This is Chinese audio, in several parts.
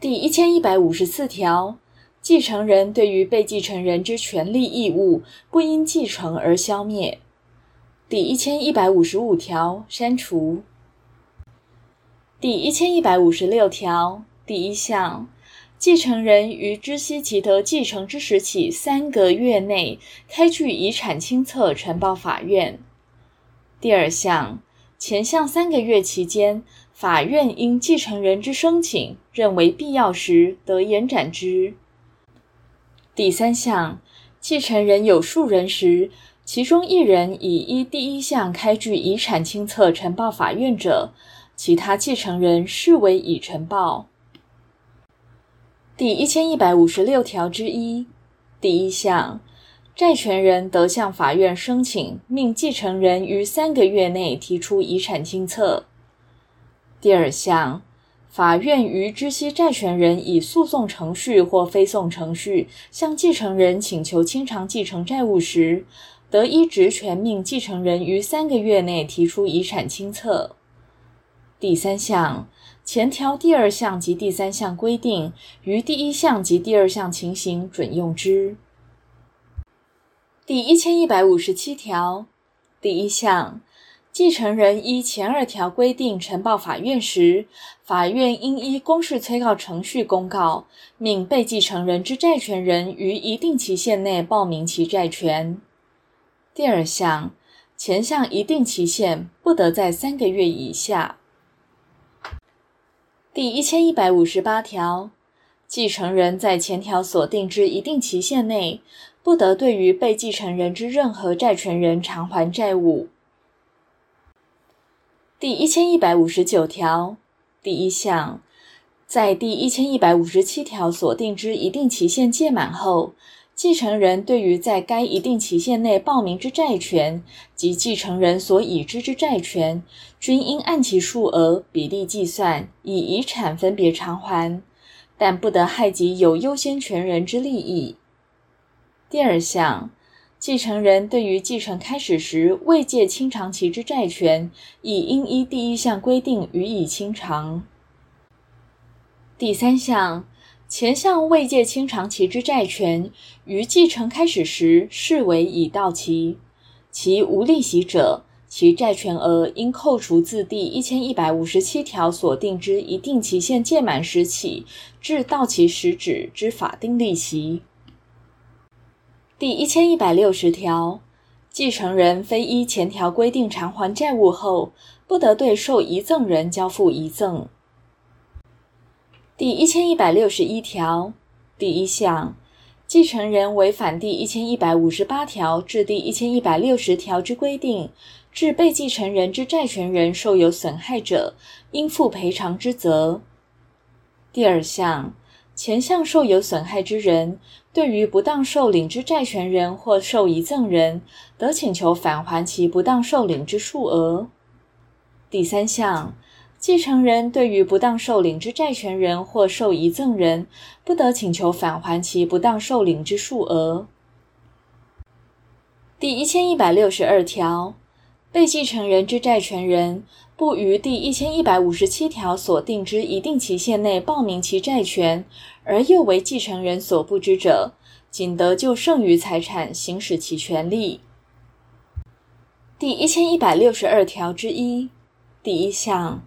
第一千一百五十四条，继承人对于被继承人之权利义务，不因继承而消灭。第一千一百五十五条删除。第一千一百五十六条第一项，继承人于知悉其得继承之时起三个月内，开具遗产清册呈报法院。第二项，前项三个月期间，法院因继承人之申请认为必要时，得延展之。第三项，继承人有数人时，其中一人已依第一项开具遗产清册呈报法院者，其他继承人视为已呈报。第一千一百五十六条之一第一项。债权人得向法院申请，命继承人于三个月内提出遗产清册。第二项，法院于知悉债权人以诉讼程序或非讼程序向继承人请求清偿继承债务时，得依职权命继承人于三个月内提出遗产清册。第三项，前条第二项及第三项规定，于第一项及第二项情形准用之。第一千一百五十七条第一项，继承人依前二条规定呈报法院时，法院应依公示催告程序公告，命被继承人之债权人于一定期限内报名其债权。第二项，前项一定期限不得在三个月以下。第一千一百五十八条，继承人在前条所定之一定期限内，不得对于被继承人之任何债权人偿还债务。第一千一百五十九条第一项，在第一千一百五十七条所定之一定期限届满后，继承人对于在该一定期限内报名之债权及继承人所已知之债权，均应按其数额比例计算，以遗产分别偿还，但不得害及有优先权人之利益。第二项，继承人对于继承开始时未届清偿其之债权，亦应依第一项规定予以清偿。第三项，前项未届清偿其之债权，于继承开始时视为已到期，其无利息者，其债权额应扣除自第一千一百五十七条所定之一定期限届满时起至到期时止之法定利息。第一千一百六十条，继承人非依前条规定偿还债务后，不得对受遗赠人交付遗赠。第一千一百六十一条第一项，继承人违反第一千一百五十八条至第一千一百六十条之规定，致被继承人之债权人受有损害者，应负赔偿之责。第二项。前项受有损害之人，对于不当受领之债权人或受遗赠人，得请求返还其不当受领之数额。第三项，继承人对于不当受领之债权人或受遗赠人，不得请求返还其不当受领之数额。第一千一百六十二条。被继承人之债权人不于第一千一百五十七条所定之一定期限内报名其债权，而又为继承人所不知者，仅得就剩余财产行使其权利。第一千一百六十二条之一第一项，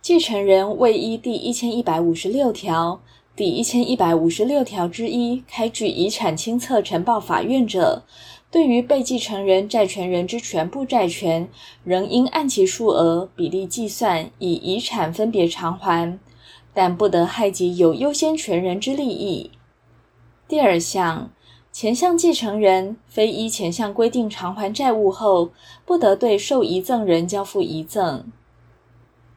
继承人未依第一千一百五十六条、第一千一百五十六条之一开具遗产清册呈报法院者，对于被继承人债权人之全部债权，仍应按其数额比例计算，以遗产分别偿还，但不得害及有优先权人之利益。第二项，前项继承人非依前项规定偿还债务后，不得对受遗赠人交付遗赠。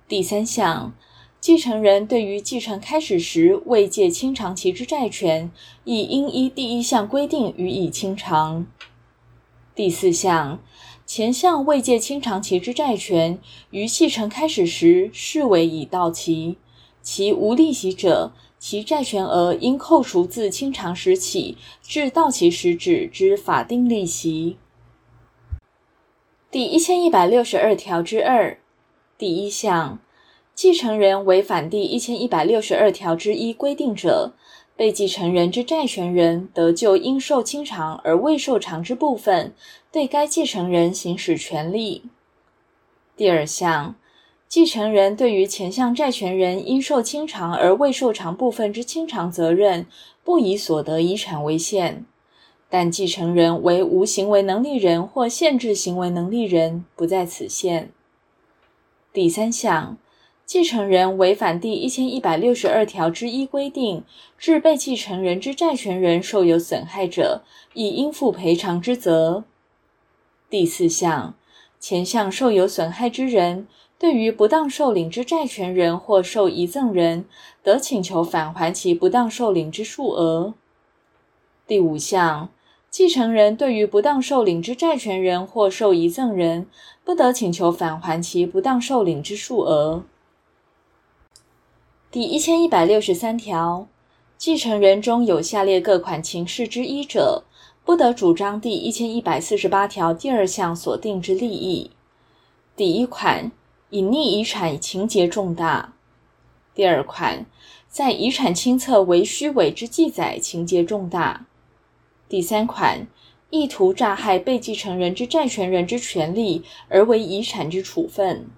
第三项，继承人对于继承开始时未届清偿其之债权，亦应依第一项规定予以清偿。第四项，前项未届清偿其之债权，于继承开始时视为已到期，其无利息者，其债权额应扣除自清偿时起至到期时止之法定利息。第一千一百六十二条之二第一项，继承人违反第一千一百六十二条之一规定者，被继承人之债权人得就应受清偿而未受偿之部分，对该继承人行使权利。第二项，继承人对于前项债权人应受清偿而未受偿部分之清偿责任，不以所得遗产为限，但继承人为无行为能力人或限制行为能力人，不在此限。第三项，继承人违反第一千一百六十二条之一规定，致被继承人之债权人受有损害者，亦应负赔偿之责。第四项，前项受有损害之人，对于不当受领之债权人或受遗赠人，得请求返还其不当受领之数额。第五项。继承人对于不当受领之债权人或受遗赠人，不得请求返还其不当受领之数额。第一千一百六十三条，继承人中有下列各款情事之一者，不得主张第一千一百四十八条第二项所定之利益。第一款，隐匿遗产情节重大；第二款，在遗产清册为虚伪之记载情节重大。第三款，意图诈害被继承人之债权人之权利而为遗产之处分。